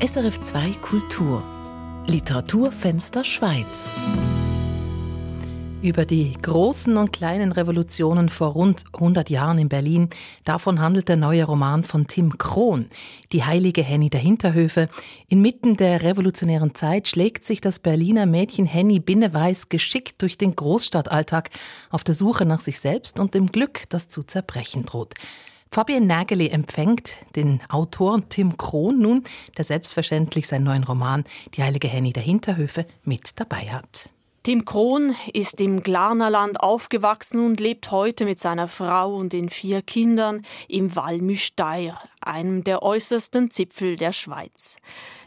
SRF 2 Kultur Literaturfenster Schweiz über die großen und kleinen Revolutionen vor rund 100 Jahren in Berlin. Davon handelt der neue Roman von Tim Krohn, Die heilige Henny der Hinterhöfe. Inmitten der revolutionären Zeit schlägt sich das Berliner Mädchen Henny Binneweiß geschickt durch den Großstadtalltag auf der Suche nach sich selbst und dem Glück, das zu zerbrechen droht. Fabian Nageli empfängt den Autor Tim Krohn nun, der selbstverständlich seinen neuen Roman Die heilige Henny der Hinterhöfe mit dabei hat. Tim Krohn ist im Glarnerland aufgewachsen und lebt heute mit seiner Frau und den vier Kindern im Walmüsteier, einem der äußersten Zipfel der Schweiz.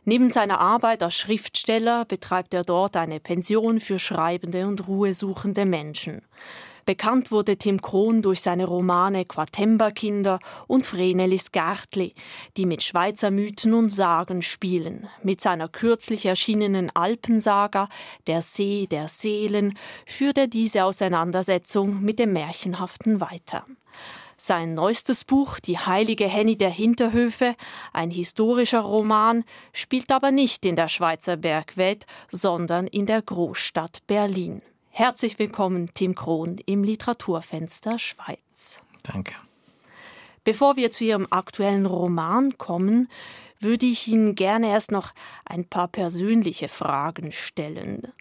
Neben seiner Arbeit als Schriftsteller betreibt er dort eine Pension für schreibende und ruhesuchende Menschen. Bekannt wurde Tim Krohn durch seine Romane Quatemberkinder und Vrenelis Gärtli, die mit Schweizer Mythen und Sagen spielen. Mit seiner kürzlich erschienenen Alpensaga Der See der Seelen führt er diese Auseinandersetzung mit dem Märchenhaften weiter. Sein neuestes Buch, Die heilige Henny der Hinterhöfe, ein historischer Roman, spielt aber nicht in der Schweizer Bergwelt, sondern in der Großstadt Berlin. Herzlich willkommen, Tim Krohn, im Literaturfenster Schweiz. Danke. Bevor wir zu Ihrem aktuellen Roman kommen, würde ich Ihnen gerne erst noch ein paar persönliche Fragen stellen.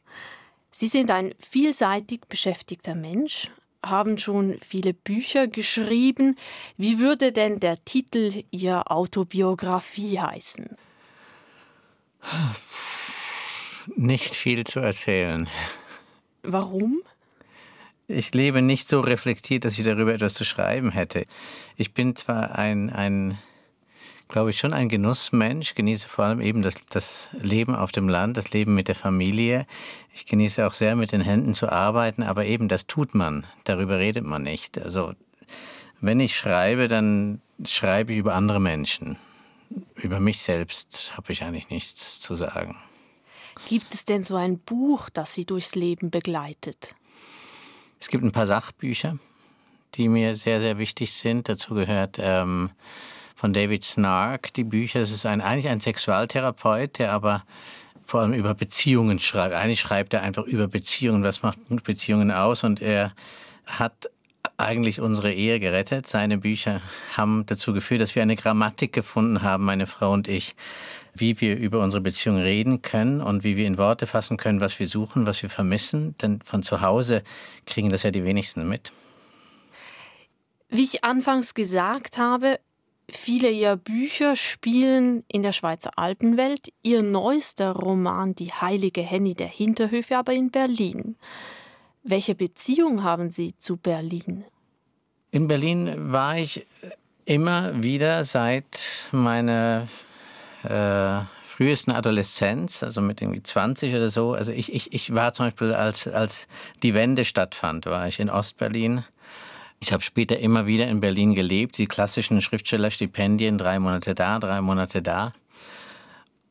Sie sind ein vielseitig beschäftigter Mensch, haben schon viele Bücher geschrieben. Wie würde denn der Titel Ihrer Autobiografie heißen? Nicht viel zu erzählen. Warum? Ich lebe nicht so reflektiert, dass ich darüber etwas zu schreiben hätte. Ich bin zwar ein, ein glaube ich, schon ein Genussmensch, genieße vor allem eben das, das Leben auf dem Land, das Leben mit der Familie. Ich genieße auch sehr, mit den Händen zu arbeiten, aber eben das tut man, darüber redet man nicht. Also wenn ich schreibe, dann schreibe ich über andere Menschen. Über mich selbst habe ich eigentlich nichts zu sagen. Gibt es denn so ein Buch, das Sie durchs Leben begleitet? Es gibt ein paar Sachbücher, die mir sehr, sehr wichtig sind. Dazu gehört ähm, von David Snark die Bücher. Es ist ein, eigentlich ein Sexualtherapeut, der aber vor allem über Beziehungen schreibt. Eigentlich schreibt er einfach über Beziehungen. Was macht Beziehungen aus? Und er hat eigentlich unsere Ehe gerettet. Seine Bücher haben dazu geführt, dass wir eine Grammatik gefunden haben, meine Frau und ich, wie wir über unsere Beziehung reden können und wie wir in Worte fassen können, was wir suchen, was wir vermissen. Denn von zu Hause kriegen das ja die wenigsten mit. Wie ich anfangs gesagt habe, viele ihrer Bücher spielen in der Schweizer Alpenwelt. Ihr neuester Roman Die heilige Henny der Hinterhöfe aber in Berlin. Welche Beziehung haben Sie zu Berlin? In Berlin war ich immer wieder seit meiner äh, frühesten Adoleszenz, also mit irgendwie 20 oder so. Also ich, ich, ich war zum Beispiel, als, als die Wende stattfand, war ich in Ostberlin. Ich habe später immer wieder in Berlin gelebt, die klassischen Schriftstellerstipendien, drei Monate da, drei Monate da.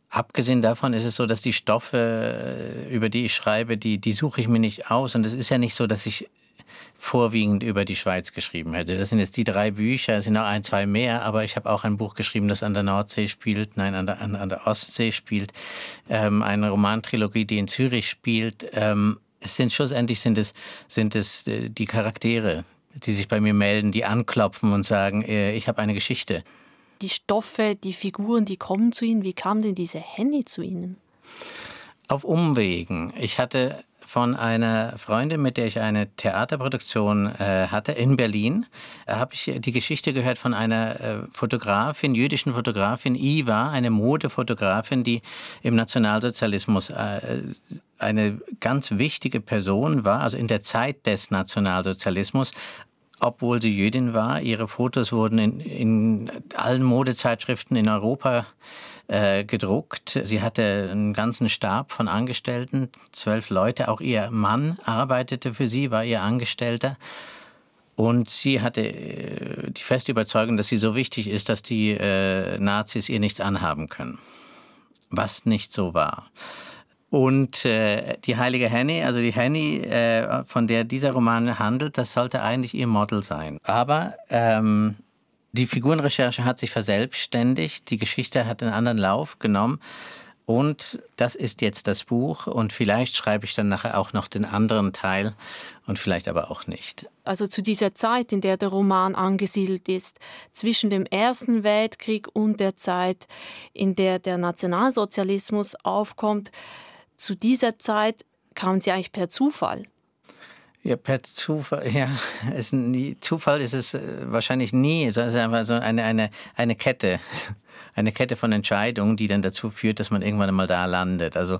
Abgesehen davon ist es so, dass die Stoffe, über die ich schreibe, die, die suche ich mir nicht aus. Und es ist ja nicht so, dass ich vorwiegend über die Schweiz geschrieben hätte. Das sind jetzt die drei Bücher, es sind noch ein, zwei mehr, aber ich habe auch ein Buch geschrieben, das an der Nordsee spielt, nein, an der, an, an der Ostsee spielt, ähm, eine Romantrilogie, die in Zürich spielt. Ähm, es sind schlussendlich sind es, sind es äh, die Charaktere, die sich bei mir melden, die anklopfen und sagen, äh, ich habe eine Geschichte. Die Stoffe, die Figuren, die kommen zu Ihnen. Wie kam denn diese Henny zu Ihnen? Auf Umwegen. Ich hatte von einer Freundin, mit der ich eine Theaterproduktion äh, hatte in Berlin, äh, habe ich die Geschichte gehört von einer äh, Fotografin, jüdischen Fotografin, Iva, eine Modefotografin, die im Nationalsozialismus äh, eine ganz wichtige Person war, also in der Zeit des Nationalsozialismus, obwohl sie Jüdin war. Ihre Fotos wurden in, in allen Modezeitschriften in Europa äh, gedruckt. Sie hatte einen ganzen Stab von Angestellten, zwölf Leute. Auch ihr Mann arbeitete für sie, war ihr Angestellter. Und sie hatte äh, die feste Überzeugung, dass sie so wichtig ist, dass die äh, Nazis ihr nichts anhaben können. Was nicht so war. Und äh, die heilige Henny, also die Henny, äh, von der dieser Roman handelt, das sollte eigentlich ihr Model sein. Aber ähm, Die Figurenrecherche hat sich verselbstständigt, die Geschichte hat einen anderen Lauf genommen. Und das ist jetzt das Buch und vielleicht schreibe ich dann nachher auch noch den anderen Teil und vielleicht aber auch nicht. Also zu dieser Zeit, in der der Roman angesiedelt ist, zwischen dem Ersten Weltkrieg und der Zeit, in der der Nationalsozialismus aufkommt, zu dieser Zeit kamen Sie eigentlich per Zufall. Ja, per Zufall, ja, ist nie, Zufall ist es äh, wahrscheinlich nie. Es ist einfach so eine, eine, eine Kette eine Kette von Entscheidungen, die dann dazu führt, dass man irgendwann einmal da landet. Also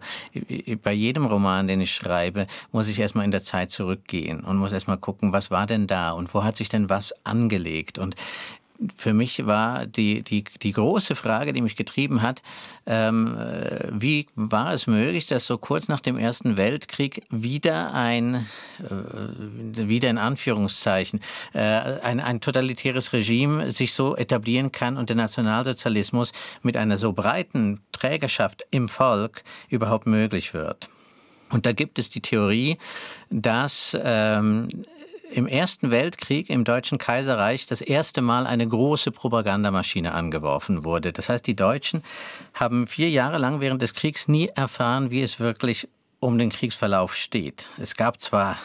bei jedem Roman, den ich schreibe, muss ich erstmal in der Zeit zurückgehen und muss erstmal gucken, was war denn da und wo hat sich denn was angelegt. Und für mich war die, die, die große Frage, die mich getrieben hat, ähm, äh, wie war es möglich, dass so kurz nach dem Ersten Weltkrieg wieder ein, äh, wieder in Anführungszeichen, äh, ein, ein totalitäres Regime sich so etablieren kann und der Nationalsozialismus mit einer so breiten Trägerschaft im Volk überhaupt möglich wird. Und da gibt es die Theorie, dass ähm, im Ersten Weltkrieg im Deutschen Kaiserreich das erste Mal eine große Propagandamaschine angeworfen wurde. Das heißt, die Deutschen haben vier Jahre lang während des Kriegs nie erfahren, wie es wirklich um den Kriegsverlauf steht. Es gab zwar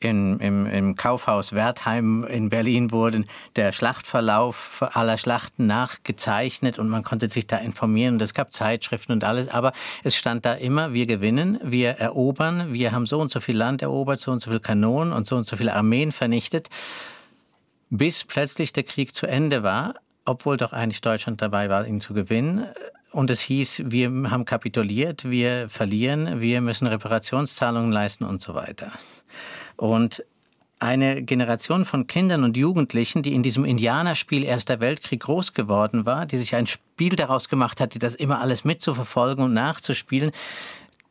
in, im, im Kaufhaus Wertheim in Berlin wurde der Schlachtverlauf aller Schlachten nachgezeichnet und man konnte sich da informieren und es gab Zeitschriften und alles, aber es stand da immer, wir gewinnen, wir erobern, wir haben so und so viel Land erobert, so und so viele Kanonen und so und so viele Armeen vernichtet, bis plötzlich der Krieg zu Ende war, obwohl doch eigentlich Deutschland dabei war, ihn zu gewinnen. Und es hieß, wir haben kapituliert, wir verlieren, wir müssen Reparationszahlungen leisten und so weiter. Und eine Generation von Kindern und Jugendlichen, die in diesem Indianerspiel Erster Weltkrieg groß geworden war, die sich ein Spiel daraus gemacht hat, das immer alles mitzuverfolgen und nachzuspielen,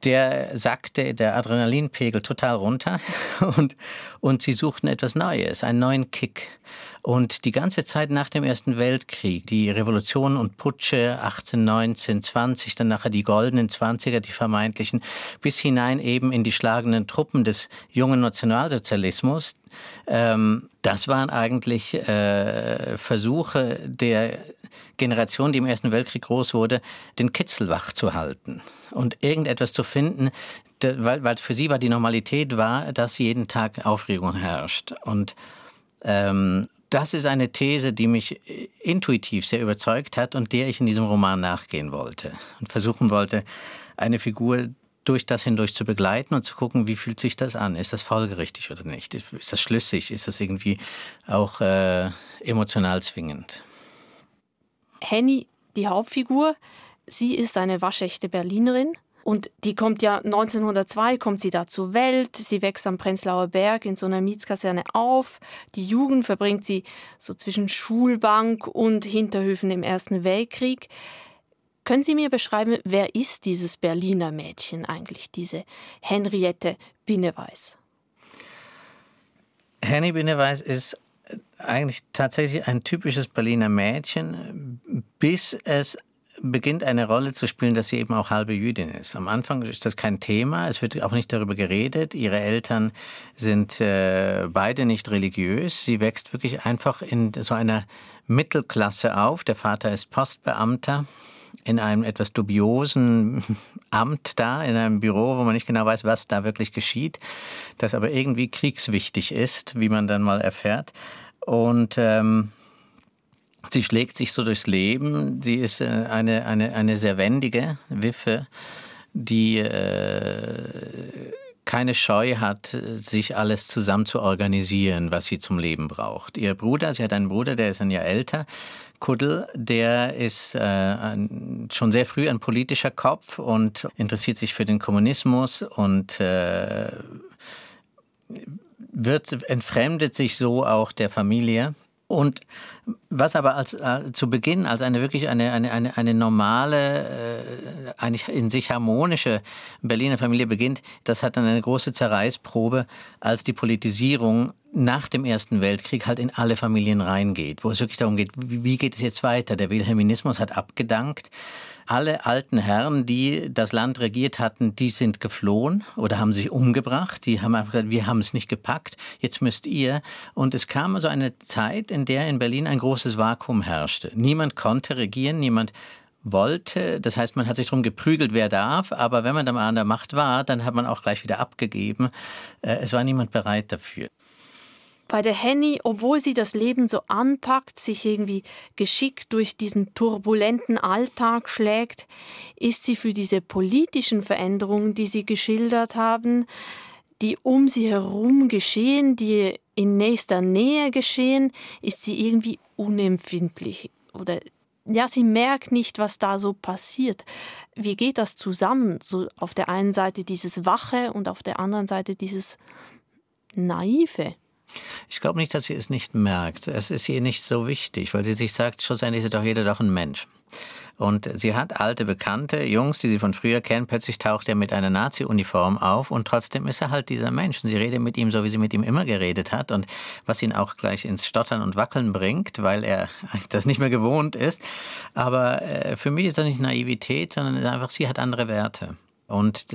der sackte der Adrenalinpegel total runter und, und sie suchten etwas Neues, einen neuen Kick. Und die ganze Zeit nach dem Ersten Weltkrieg, die Revolution und Putsche 18, 19, 20, dann nachher die goldenen Zwanziger, die vermeintlichen, bis hinein eben in die schlagenden Truppen des jungen Nationalsozialismus, ähm, das waren eigentlich äh, Versuche der Generation, die im Ersten Weltkrieg groß wurde, den Kitzel wach zu halten und irgendetwas zu finden, weil, weil für sie war die Normalität war, dass jeden Tag Aufregung herrscht. Und ähm, das ist eine These, die mich äh, intuitiv sehr überzeugt hat und der ich in diesem Roman nachgehen wollte und versuchen wollte, eine Figur durch das hindurch zu begleiten und zu gucken, wie fühlt sich das an? Ist das folgerichtig oder nicht? Ist das schlüssig? Ist das irgendwie auch äh, emotional zwingend? Henny, die Hauptfigur, sie ist eine waschechte Berlinerin und die kommt ja 1902, kommt sie da zur Welt. Sie wächst am Prenzlauer Berg in so einer Mietskaserne auf. Die Jugend verbringt sie so zwischen Schulbank und Hinterhöfen im Ersten Weltkrieg. Können Sie mir beschreiben, wer ist dieses Berliner Mädchen eigentlich, diese Henriette Binneweiß? Henny Binneweiß ist eigentlich tatsächlich ein typisches Berliner Mädchen, bis es beginnt eine Rolle zu spielen, dass sie eben auch halbe Jüdin ist. Am Anfang ist das kein Thema, es wird auch nicht darüber geredet. Ihre Eltern sind äh, beide nicht religiös. Sie wächst wirklich einfach in so einer Mittelklasse auf. Der Vater ist Postbeamter in einem etwas dubiosen Amt da, in einem Büro, wo man nicht genau weiß, was da wirklich geschieht, das aber irgendwie kriegswichtig ist, wie man dann mal erfährt. Und ähm, Sie schlägt sich so durchs Leben. Sie ist äh, eine, eine, eine sehr wendige Wiffe, die äh, keine Scheu hat, sich alles zusammen zu organisieren, was sie zum Leben braucht. Ihr Bruder, sie hat einen Bruder, der ist ein Jahr älter, Kuddel, der ist äh, ein, schon sehr früh ein politischer Kopf und interessiert sich für den Kommunismus und äh, wird entfremdet sich so auch der Familie und was aber als äh, zu Beginn als eine wirklich eine, eine, eine, eine normale, äh, eigentlich in sich harmonische Berliner Familie beginnt, das hat dann eine große Zerreißprobe, als die Politisierung nach dem Ersten Weltkrieg halt in alle Familien reingeht, wo es wirklich darum geht, wie geht es jetzt weiter? Der Wilhelminismus hat abgedankt alle alten Herren, die das Land regiert hatten, die sind geflohen oder haben sich umgebracht. Die haben einfach gesagt, wir haben es nicht gepackt, jetzt müsst ihr. Und es kam so eine Zeit, in der in Berlin ein ein großes Vakuum herrschte. Niemand konnte regieren, niemand wollte. Das heißt, man hat sich darum geprügelt, wer darf, aber wenn man dann mal an der Macht war, dann hat man auch gleich wieder abgegeben. Äh, es war niemand bereit dafür. Bei der Henny, obwohl sie das Leben so anpackt, sich irgendwie geschickt durch diesen turbulenten Alltag schlägt, ist sie für diese politischen Veränderungen, die Sie geschildert haben, die um sie herum geschehen, die in nächster Nähe geschehen, ist sie irgendwie unempfindlich oder ja, sie merkt nicht, was da so passiert. Wie geht das zusammen? So auf der einen Seite dieses Wache und auf der anderen Seite dieses Naive. Ich glaube nicht, dass sie es nicht merkt. Es ist ihr nicht so wichtig, weil sie sich sagt, schlussendlich ist doch jeder doch ein Mensch. Und sie hat alte Bekannte, Jungs, die sie von früher kennen. Plötzlich taucht er mit einer Nazi-Uniform auf und trotzdem ist er halt dieser Mensch. Und sie redet mit ihm so, wie sie mit ihm immer geredet hat und was ihn auch gleich ins Stottern und Wackeln bringt, weil er das nicht mehr gewohnt ist. Aber äh, für mich ist das nicht Naivität, sondern einfach, sie hat andere Werte. Und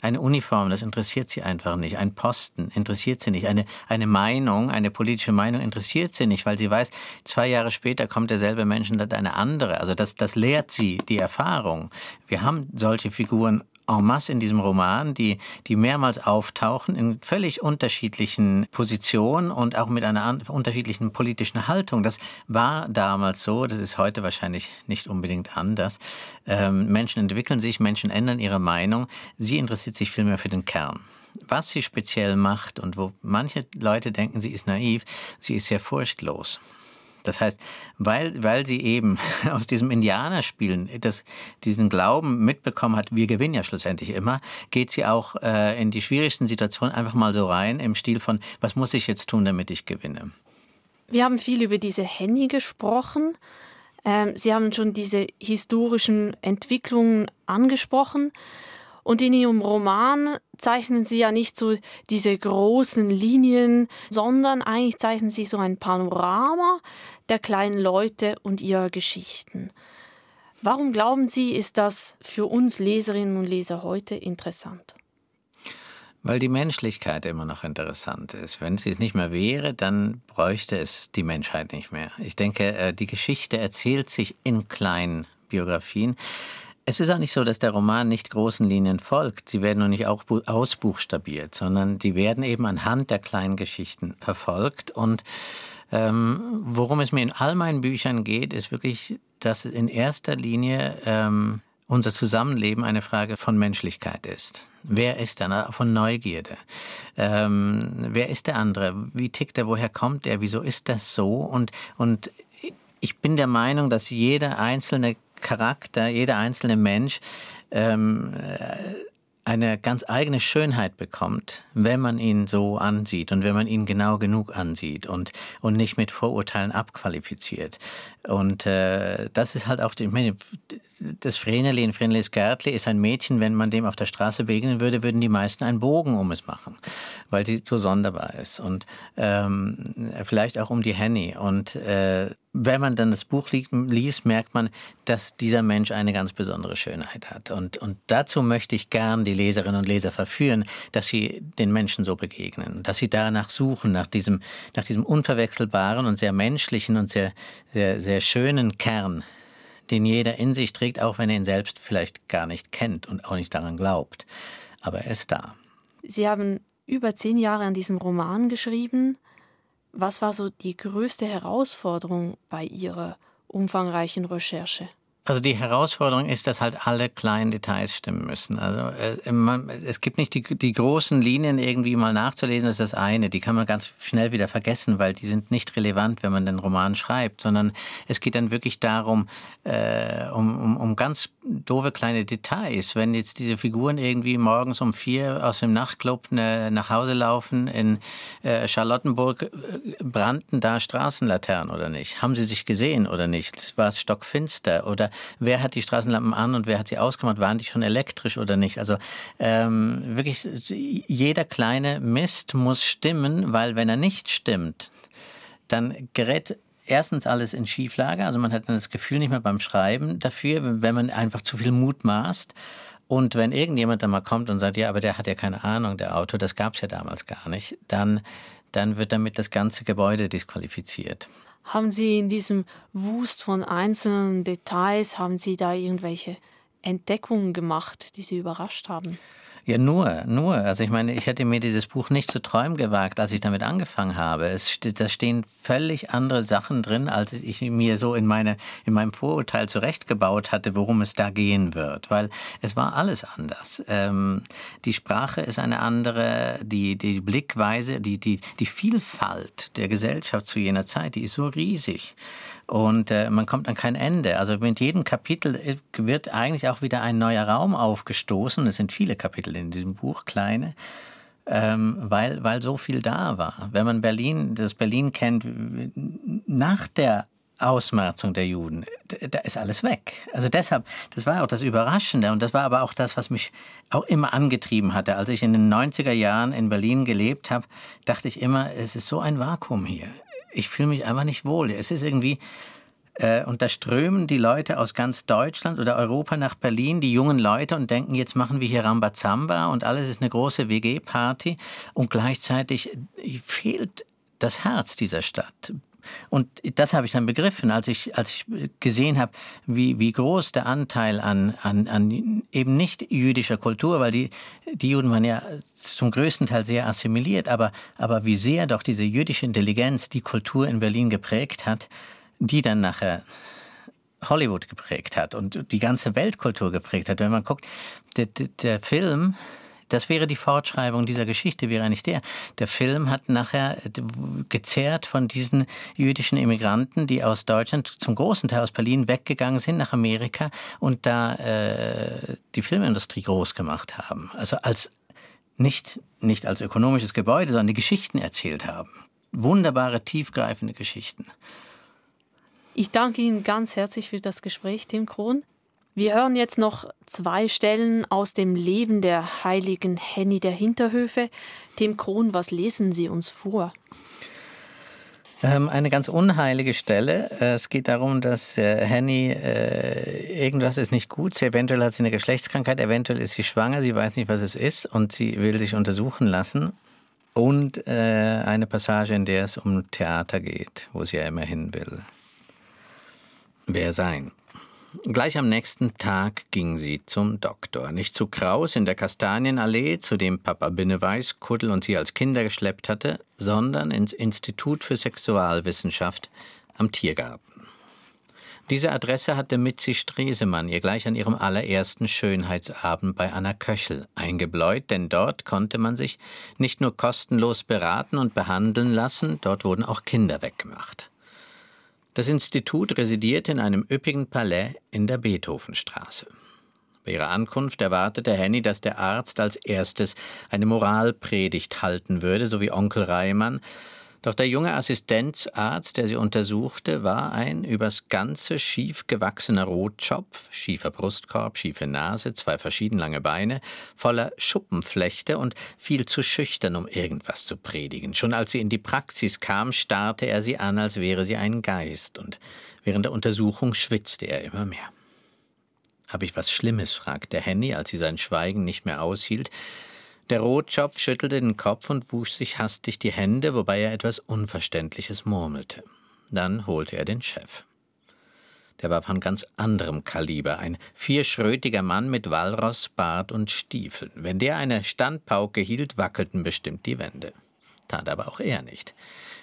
eine Uniform, das interessiert sie einfach nicht. Ein Posten interessiert sie nicht. Eine, eine Meinung, eine politische Meinung interessiert sie nicht, weil sie weiß, zwei Jahre später kommt derselbe Mensch und hat eine andere. Also das, das lehrt sie, die Erfahrung. Wir haben solche Figuren en masse in diesem Roman, die, die mehrmals auftauchen in völlig unterschiedlichen Positionen und auch mit einer unterschiedlichen politischen Haltung. Das war damals so, das ist heute wahrscheinlich nicht unbedingt anders. Ähm, Menschen entwickeln sich, Menschen ändern ihre Meinung. Sie interessiert sich vielmehr für den Kern was sie speziell macht und wo manche Leute denken, sie ist naiv, sie ist sehr furchtlos. Das heißt, weil, weil sie eben aus diesem Indianerspielen das, diesen Glauben mitbekommen hat, wir gewinnen ja schlussendlich immer, geht sie auch äh, in die schwierigsten Situationen einfach mal so rein im Stil von, was muss ich jetzt tun, damit ich gewinne? Wir haben viel über diese Henny gesprochen. Ähm, sie haben schon diese historischen Entwicklungen angesprochen. Und in Ihrem Roman zeichnen Sie ja nicht so diese großen Linien, sondern eigentlich zeichnen Sie so ein Panorama der kleinen Leute und ihrer Geschichten. Warum glauben Sie, ist das für uns Leserinnen und Leser heute interessant? Weil die Menschlichkeit immer noch interessant ist. Wenn sie es nicht mehr wäre, dann bräuchte es die Menschheit nicht mehr. Ich denke, äh, die Geschichte erzählt sich in kleinen Biografien. Es ist auch nicht so, dass der Roman nicht großen Linien folgt. Sie werden nur nicht auch ausbuchstabiert, sondern die werden eben anhand der kleinen Geschichten verfolgt. Und ähm, worum es mir in all meinen Büchern geht, ist wirklich, dass in erster Linie ähm, unser Zusammenleben eine Frage von Menschlichkeit ist. Wer ist er? Von Neugierde. Ähm, wer ist der andere? Wie tickt er? Woher kommt er? Wieso ist das so? Und, und ich bin der Meinung, dass jeder einzelne Charakter, jeder einzelne Mensch ähm, eine ganz eigene Schönheit bekommt, wenn man ihn so ansieht und wenn man ihn genau genug ansieht und, und nicht mit Vorurteilen abqualifiziert. Und äh, das ist halt auch, die, ich meine, das Vreneli in Vrenelis Gärtli ist ein Mädchen, wenn man dem auf der Straße begegnen würde, würden die meisten einen Bogen um es machen, weil sie so sonderbar ist. Und ähm, vielleicht auch um die Henny. Und äh, wenn man dann das Buch liest, merkt man, dass dieser Mensch eine ganz besondere Schönheit hat. Und, und dazu möchte ich gern die Leserinnen und Leser verführen, dass sie den Menschen so begegnen, dass sie danach suchen, nach diesem, nach diesem unverwechselbaren und sehr menschlichen und sehr, sehr, sehr schönen Kern, den jeder in sich trägt, auch wenn er ihn selbst vielleicht gar nicht kennt und auch nicht daran glaubt. Aber er ist da. Sie haben über zehn Jahre an diesem Roman geschrieben. Was war so die größte Herausforderung bei Ihrer umfangreichen Recherche? Also die Herausforderung ist, dass halt alle kleinen Details stimmen müssen. Also äh, es gibt nicht die, die großen Linien irgendwie mal nachzulesen, das ist das eine. Die kann man ganz schnell wieder vergessen, weil die sind nicht relevant, wenn man den Roman schreibt, sondern es geht dann wirklich darum, äh, um, um, um ganz doofe kleine Details. Wenn jetzt diese Figuren irgendwie morgens um vier aus dem Nachtclub ne, nach Hause laufen, in äh, Charlottenburg äh, brannten da Straßenlaternen oder nicht? Haben sie sich gesehen oder nicht? War es stockfinster oder wer hat die Straßenlampen an und wer hat sie ausgemacht? Waren die schon elektrisch oder nicht? Also ähm, wirklich jeder kleine Mist muss stimmen, weil wenn er nicht stimmt, dann gerät erstens alles in Schieflage. Also man hat dann das Gefühl nicht mehr beim Schreiben dafür, wenn man einfach zu viel Mut maßt. Und wenn irgendjemand dann mal kommt und sagt, ja, aber der hat ja keine Ahnung, der Autor, das gab es ja damals gar nicht, dann, dann wird damit das ganze Gebäude disqualifiziert. Haben Sie in diesem Wust von einzelnen Details, haben Sie da irgendwelche Entdeckungen gemacht, die Sie überrascht haben? Ja, nur, nur. Also ich meine, ich hätte mir dieses Buch nicht zu träumen gewagt, als ich damit angefangen habe. Es, da stehen völlig andere Sachen drin, als ich mir so in, meine, in meinem Vorurteil zurechtgebaut hatte, worum es da gehen wird. Weil es war alles anders. Ähm, die Sprache ist eine andere, die, die Blickweise, die, die, die Vielfalt der Gesellschaft zu jener Zeit, die ist so riesig und äh, man kommt an kein Ende. Also mit jedem Kapitel wird eigentlich auch wieder ein neuer Raum aufgestoßen. Es sind viele Kapitel in diesem Buch, kleine, ähm, weil, weil so viel da war. Wenn man Berlin, das Berlin kennt, nach der Ausmerzung der Juden, da ist alles weg. Also deshalb, das war auch das Überraschende und das war aber auch das, was mich auch immer angetrieben hatte. Als ich in den 90er Jahren in Berlin gelebt habe, dachte ich immer, es ist so ein Vakuum hier ich fühle mich einfach nicht wohl. Es ist irgendwie, äh, und da strömen die Leute aus ganz Deutschland oder Europa nach Berlin, die jungen Leute, und denken, jetzt machen wir hier Rambazamba und alles ist eine große WG-Party. Und gleichzeitig fehlt das Herz dieser Stadt. Und das habe ich dann begriffen, als ich, als ich gesehen habe, wie, wie groß der Anteil an, an, an eben nicht jüdischer Kultur, weil die, die Juden waren ja zum größten Teil sehr assimiliert, aber, aber wie sehr doch diese jüdische Intelligenz die Kultur in Berlin geprägt hat, die dann nachher Hollywood geprägt hat und die ganze Weltkultur geprägt hat. Wenn man guckt, der, der Film das wäre die Fortschreibung dieser Geschichte, wäre nicht der. Der Film hat nachher gezerrt von diesen jüdischen Immigranten, die aus Deutschland zum großen Teil aus Berlin weggegangen sind nach Amerika und da äh, die Filmindustrie groß gemacht haben. Also als nicht, nicht als ökonomisches Gebäude, sondern die Geschichten erzählt haben. Wunderbare, tiefgreifende Geschichten. Ich danke Ihnen ganz herzlich für das Gespräch, Tim Krohn. Wir hören jetzt noch zwei Stellen aus dem Leben der heiligen Henny der Hinterhöfe. Tim Kron, was lesen Sie uns vor? Ähm, eine ganz unheilige Stelle. Es geht darum, dass äh, Henny, äh, irgendwas ist nicht gut. Sie, eventuell hat sie eine Geschlechtskrankheit, eventuell ist sie schwanger, sie weiß nicht, was es ist und sie will sich untersuchen lassen. Und äh, eine Passage, in der es um Theater geht, wo sie ja immer hin will. Wer sein? Gleich am nächsten Tag ging sie zum Doktor. Nicht zu Kraus in der Kastanienallee, zu dem Papa Binneweiß Kuddel und sie als Kinder geschleppt hatte, sondern ins Institut für Sexualwissenschaft am Tiergarten. Diese Adresse hatte Mitzi Stresemann ihr gleich an ihrem allerersten Schönheitsabend bei Anna Köchel eingebläut, denn dort konnte man sich nicht nur kostenlos beraten und behandeln lassen, dort wurden auch Kinder weggemacht. Das Institut residierte in einem üppigen Palais in der Beethovenstraße. Bei ihrer Ankunft erwartete Henny, dass der Arzt als erstes eine Moralpredigt halten würde, so wie Onkel Reimann, doch der junge Assistenzarzt, der sie untersuchte, war ein übers Ganze schief gewachsener Rotschopf, schiefer Brustkorb, schiefe Nase, zwei verschieden lange Beine, voller Schuppenflechte und viel zu schüchtern, um irgendwas zu predigen. Schon als sie in die Praxis kam, starrte er sie an, als wäre sie ein Geist, und während der Untersuchung schwitzte er immer mehr. Hab ich was Schlimmes? fragte Henny, als sie sein Schweigen nicht mehr aushielt. Der Rotschopf schüttelte den Kopf und wusch sich hastig die Hände, wobei er etwas Unverständliches murmelte. Dann holte er den Chef. Der war von ganz anderem Kaliber, ein vierschrötiger Mann mit Walross, Bart und Stiefeln. Wenn der eine Standpauke hielt, wackelten bestimmt die Wände. Tat aber auch er nicht.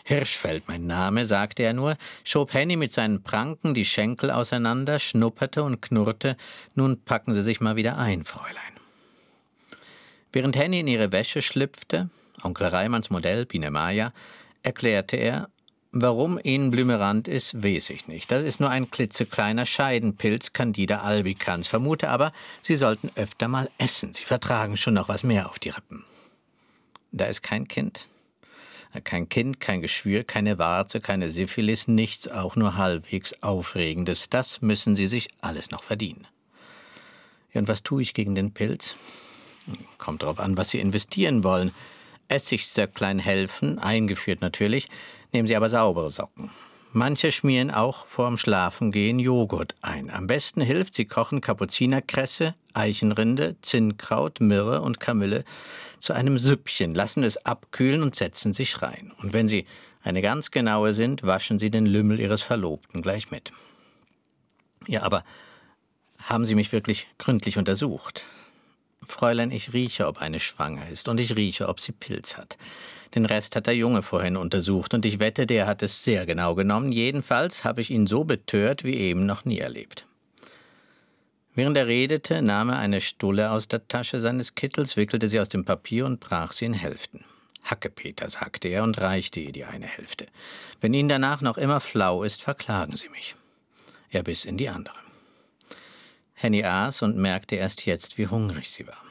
Hirschfeld, mein Name, sagte er nur, schob Henny mit seinen Pranken die Schenkel auseinander, schnupperte und knurrte, nun packen Sie sich mal wieder ein, Fräulein. Während Henny in ihre Wäsche schlüpfte, Onkel Reimanns Modell, Biene Maya, erklärte er, warum ihnen Blümerand ist, weiß ich nicht. Das ist nur ein klitzekleiner Scheidenpilz, Candida albicans. Vermute aber, Sie sollten öfter mal essen. Sie vertragen schon noch was mehr auf die Rippen. Da ist kein Kind. Kein Kind, kein Geschwür, keine Warze, keine Syphilis, nichts, auch nur halbwegs Aufregendes. Das müssen Sie sich alles noch verdienen. Ja, und was tue ich gegen den Pilz? Kommt darauf an, was Sie investieren wollen. Essigsöcklein helfen, eingeführt natürlich, nehmen Sie aber saubere Socken. Manche schmieren auch vorm Schlafengehen Joghurt ein. Am besten hilft, Sie kochen Kapuzinerkresse, Eichenrinde, Zinnkraut, Myrrhe und Kamille zu einem Süppchen, lassen es abkühlen und setzen sich rein. Und wenn Sie eine ganz genaue sind, waschen Sie den Lümmel Ihres Verlobten gleich mit. Ja, aber haben Sie mich wirklich gründlich untersucht? Fräulein, ich rieche, ob eine schwanger ist, und ich rieche, ob sie Pilz hat. Den Rest hat der Junge vorhin untersucht, und ich wette, der hat es sehr genau genommen. Jedenfalls habe ich ihn so betört wie eben noch nie erlebt. Während er redete, nahm er eine Stulle aus der Tasche seines Kittels, wickelte sie aus dem Papier und brach sie in Hälften. Hackepeter, sagte er und reichte ihr die eine Hälfte. Wenn Ihnen danach noch immer flau ist, verklagen Sie mich. Er biss in die andere. Henny aß und merkte erst jetzt, wie hungrig sie war.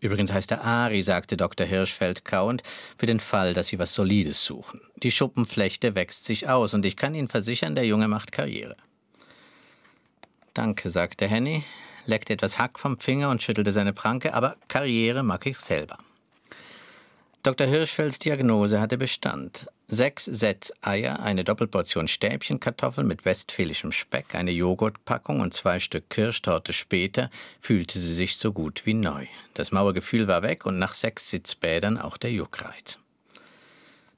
Übrigens heißt er Ari, sagte Dr. Hirschfeld kauend, für den Fall, dass Sie was Solides suchen. Die Schuppenflechte wächst sich aus, und ich kann Ihnen versichern, der Junge macht Karriere. Danke, sagte Henny, leckte etwas Hack vom Finger und schüttelte seine Pranke, aber Karriere mag ich selber. Dr. Hirschfelds Diagnose hatte Bestand. Sechs Set Eier, eine Doppelportion Stäbchenkartoffeln mit westfälischem Speck, eine Joghurtpackung und zwei Stück Kirschtorte später fühlte sie sich so gut wie neu. Das Mauergefühl war weg und nach sechs Sitzbädern auch der Juckreiz.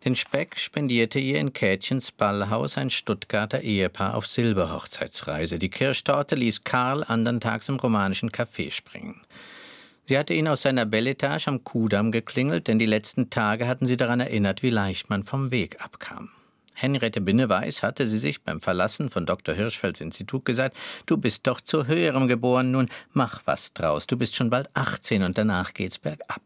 Den Speck spendierte ihr in Kätchens Ballhaus ein Stuttgarter Ehepaar auf Silberhochzeitsreise. Die Kirschtorte ließ Karl andern Tags im romanischen Café springen. Sie hatte ihn aus seiner Belletage am Kudamm geklingelt, denn die letzten Tage hatten sie daran erinnert, wie leicht man vom Weg abkam. Henriette Binneweiß hatte sie sich beim Verlassen von Dr. Hirschfelds Institut gesagt, du bist doch zu höherem geboren, nun mach was draus, du bist schon bald 18 und danach geht's bergab.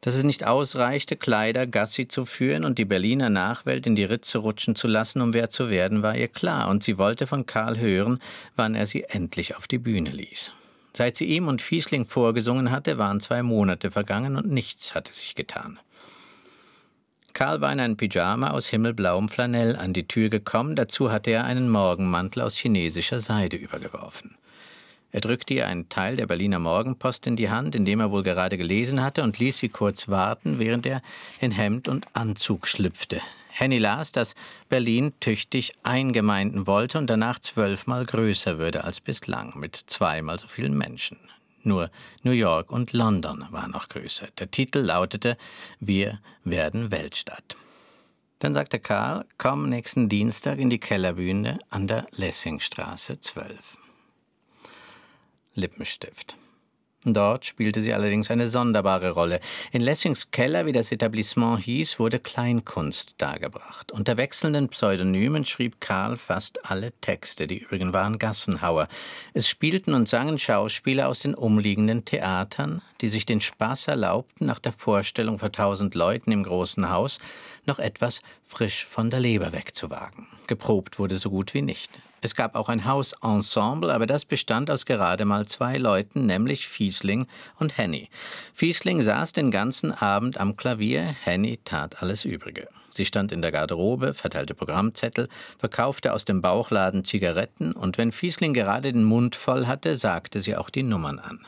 Dass es nicht ausreichte, Kleider Gassi zu führen und die Berliner Nachwelt in die Ritze rutschen zu lassen, um wer zu werden, war ihr klar, und sie wollte von Karl hören, wann er sie endlich auf die Bühne ließ. Seit sie ihm und Fiesling vorgesungen hatte, waren zwei Monate vergangen und nichts hatte sich getan. Karl war in ein Pyjama aus himmelblauem Flanell an die Tür gekommen, dazu hatte er einen Morgenmantel aus chinesischer Seide übergeworfen. Er drückte ihr einen Teil der Berliner Morgenpost in die Hand, in dem er wohl gerade gelesen hatte, und ließ sie kurz warten, während er in Hemd und Anzug schlüpfte. Henny las, dass Berlin tüchtig eingemeinden wollte und danach zwölfmal größer würde als bislang, mit zweimal so vielen Menschen. Nur New York und London waren noch größer. Der Titel lautete Wir werden Weltstadt. Dann sagte Karl, komm nächsten Dienstag in die Kellerbühne an der Lessingstraße 12. Lippenstift. Dort spielte sie allerdings eine sonderbare Rolle. In Lessings Keller, wie das Etablissement hieß, wurde Kleinkunst dargebracht. Unter wechselnden Pseudonymen schrieb Karl fast alle Texte, die übrigen waren Gassenhauer. Es spielten und sangen Schauspieler aus den umliegenden Theatern, die sich den Spaß erlaubten, nach der Vorstellung vor tausend Leuten im großen Haus noch etwas frisch von der Leber wegzuwagen. Geprobt wurde so gut wie nicht. Es gab auch ein Hausensemble, aber das bestand aus gerade mal zwei Leuten, nämlich Fiesling und Henny. Fiesling saß den ganzen Abend am Klavier, Henny tat alles Übrige. Sie stand in der Garderobe, verteilte Programmzettel, verkaufte aus dem Bauchladen Zigaretten und wenn Fiesling gerade den Mund voll hatte, sagte sie auch die Nummern an.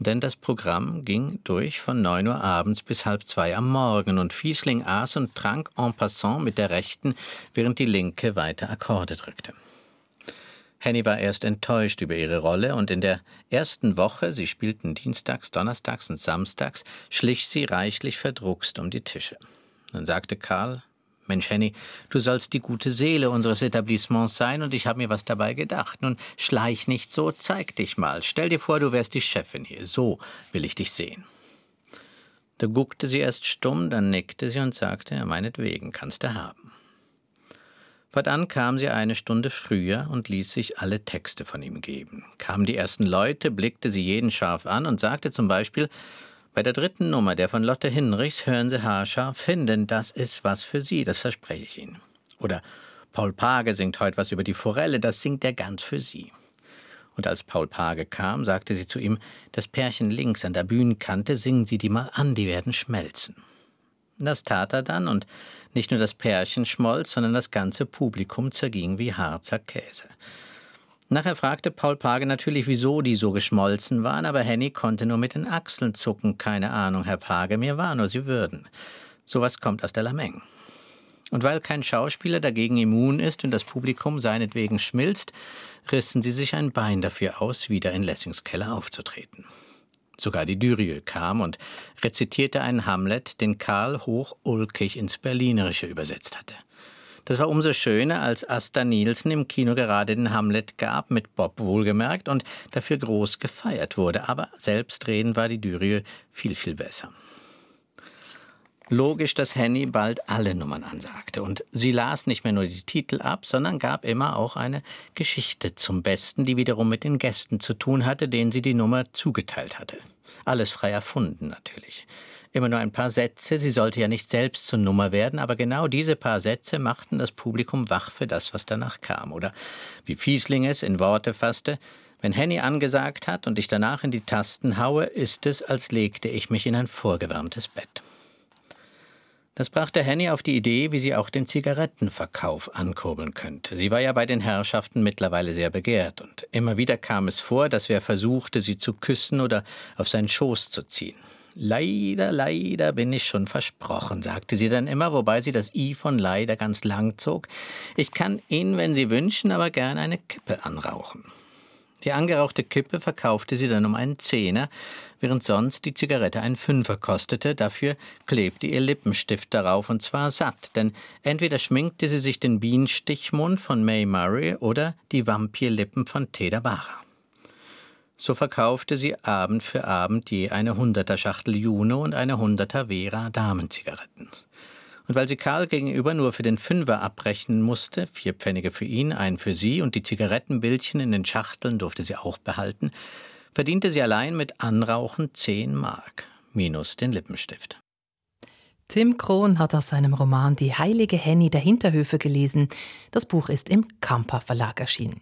Denn das Programm ging durch von neun Uhr abends bis halb zwei am Morgen und Fiesling aß und trank en passant mit der rechten, während die linke weiter Akkorde drückte. Henny war erst enttäuscht über ihre Rolle und in der ersten Woche, sie spielten dienstags, donnerstags und samstags, schlich sie reichlich verdruckst um die Tische. Dann sagte Karl, Mensch, Henny, du sollst die gute Seele unseres Etablissements sein und ich habe mir was dabei gedacht. Nun schleich nicht so, zeig dich mal. Stell dir vor, du wärst die Chefin hier. So will ich dich sehen. Da guckte sie erst stumm, dann nickte sie und sagte, meinetwegen kannst du haben. Fortan kam sie eine Stunde früher und ließ sich alle Texte von ihm geben. Kamen die ersten Leute, blickte sie jeden scharf an und sagte zum Beispiel, bei der dritten Nummer, der von Lotte Hinrichs, hören Sie haarscharf hin, denn das ist was für Sie, das verspreche ich Ihnen. Oder Paul Page singt heute was über die Forelle, das singt er ganz für Sie. Und als Paul Page kam, sagte sie zu ihm, das Pärchen links an der Bühnenkante, singen Sie die mal an, die werden schmelzen. Das tat er dann, und nicht nur das Pärchen schmolz, sondern das ganze Publikum zerging wie Harzer Käse. Nachher fragte Paul Page natürlich, wieso die so geschmolzen waren, aber Henny konnte nur mit den Achseln zucken. Keine Ahnung, Herr Page, mir war nur, Sie würden. Sowas kommt aus der Lameng. Und weil kein Schauspieler dagegen immun ist und das Publikum seinetwegen schmilzt, rissen sie sich ein Bein dafür aus, wieder in Lessings Keller aufzutreten. Sogar die Dürie kam und rezitierte einen Hamlet, den Karl hoch ulkig ins Berlinerische übersetzt hatte. Das war umso schöner, als Asta Nielsen im Kino gerade den Hamlet gab, mit Bob wohlgemerkt, und dafür groß gefeiert wurde. Aber selbstredend war die Dürie viel, viel besser. Logisch, dass Henny bald alle Nummern ansagte. Und sie las nicht mehr nur die Titel ab, sondern gab immer auch eine Geschichte zum Besten, die wiederum mit den Gästen zu tun hatte, denen sie die Nummer zugeteilt hatte. Alles frei erfunden natürlich. Immer nur ein paar Sätze, sie sollte ja nicht selbst zur Nummer werden, aber genau diese paar Sätze machten das Publikum wach für das, was danach kam. Oder wie Fiesling es in Worte fasste, wenn Henny angesagt hat und ich danach in die Tasten haue, ist es, als legte ich mich in ein vorgewärmtes Bett. Das brachte Henny auf die Idee, wie sie auch den Zigarettenverkauf ankurbeln könnte. Sie war ja bei den Herrschaften mittlerweile sehr begehrt, und immer wieder kam es vor, dass wer versuchte, sie zu küssen oder auf seinen Schoß zu ziehen. Leider, leider bin ich schon versprochen, sagte sie dann immer, wobei sie das I von leider ganz lang zog. Ich kann Ihnen, wenn Sie wünschen, aber gern eine Kippe anrauchen. Die angerauchte Kippe verkaufte sie dann um einen Zehner, während sonst die Zigarette einen Fünfer kostete. Dafür klebte ihr Lippenstift darauf und zwar satt, denn entweder schminkte sie sich den Bienenstichmund von May Murray oder die Vampirlippen von Teda Bara. So verkaufte sie Abend für Abend je eine Hunderter Schachtel Juno und eine Hunderter Vera Damenzigaretten. Und weil sie Karl gegenüber nur für den Fünfer abrechnen musste, vier Pfennige für ihn, einen für sie und die Zigarettenbildchen in den Schachteln durfte sie auch behalten, verdiente sie allein mit Anrauchen zehn Mark, minus den Lippenstift. Tim Krohn hat aus seinem Roman Die heilige Henny der Hinterhöfe gelesen. Das Buch ist im Kamper Verlag erschienen.